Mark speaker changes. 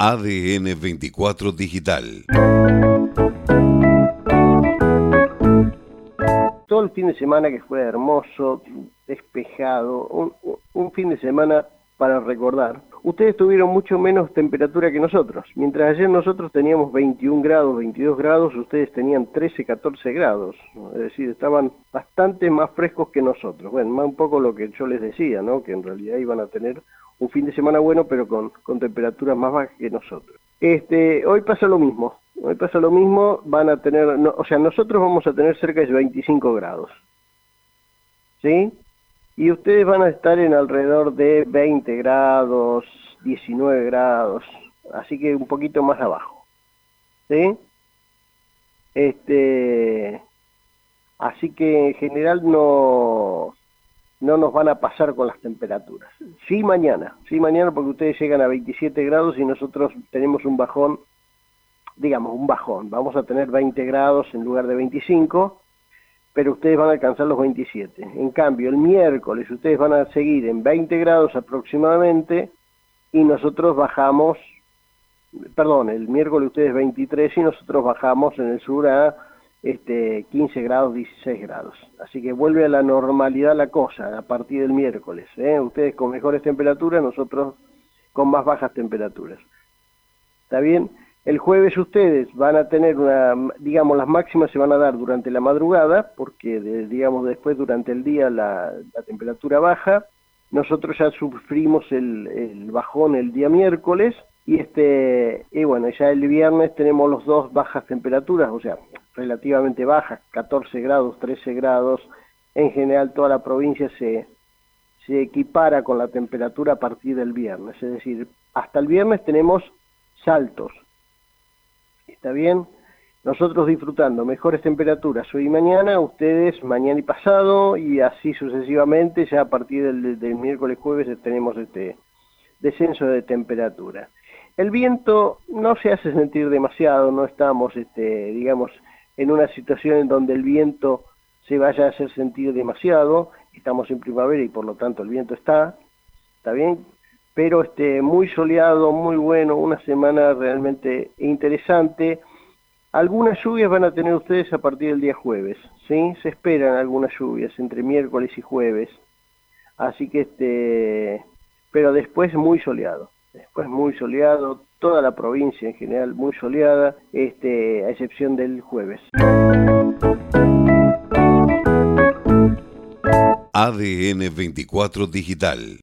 Speaker 1: ADN 24 Digital.
Speaker 2: Todo el fin de semana que fue hermoso, despejado, un, fin de semana para recordar. Ustedes tuvieron mucho menos temperatura que nosotros. Mientras ayer nosotros teníamos 21 grados, 22 grados, ustedes tenían 13, 14 grados. Es decir, estaban bastante más frescos que nosotros. Bueno, más un poco lo que yo les decía, ¿no? Que en realidad iban a tener un fin de semana bueno, pero con, con temperaturas más bajas que nosotros. Este, hoy pasa lo mismo. Hoy pasa lo mismo, van a tener, o sea, nosotros vamos a tener cerca de 25 grados. ¿Sí? Y ustedes van a estar en alrededor de 20 grados, 19 grados, así que un poquito más abajo. ¿Sí? Este, así que en general no, no nos van a pasar con las temperaturas. Sí mañana, sí mañana porque ustedes llegan a 27 grados y nosotros tenemos un bajón, digamos un bajón, vamos a tener 20 grados en lugar de 25 pero ustedes van a alcanzar los 27. En cambio, el miércoles ustedes van a seguir en 20 grados aproximadamente y nosotros bajamos, perdón, el miércoles ustedes 23 y nosotros bajamos en el sur a este, 15 grados, 16 grados. Así que vuelve a la normalidad la cosa a partir del miércoles. ¿eh? Ustedes con mejores temperaturas, nosotros con más bajas temperaturas. ¿Está bien? El jueves ustedes van a tener una, digamos, las máximas se van a dar durante la madrugada, porque digamos después durante el día la, temperatura baja. Nosotros ya sufrimos el, bajón el día miércoles y este y bueno ya el viernes tenemos los dos bajas temperaturas, o sea relativamente bajas, 14 grados, 13 grados. En general toda la provincia se se equipara con la temperatura a partir del viernes, es decir, hasta el viernes tenemos saltos, ¿está bien? Nosotros disfrutando mejores temperaturas hoy y mañana, ustedes mañana y pasado, y así sucesivamente, ya a partir del, miércoles jueves tenemos este descenso de temperatura. El viento no se hace sentir demasiado, no estamos, este, digamos, en una situación en donde el viento se vaya a hacer sentir demasiado, estamos en primavera y por lo tanto el viento está, ¿está bien? Pero este, muy soleado, muy bueno, una semana realmente interesante. Algunas lluvias van a tener ustedes a partir del día jueves, ¿sí? Se esperan algunas lluvias entre miércoles y jueves. Así que este, pero después muy soleado. Después muy soleado, toda la provincia en general muy soleada, este, a excepción del jueves.
Speaker 1: ADN 24 Digital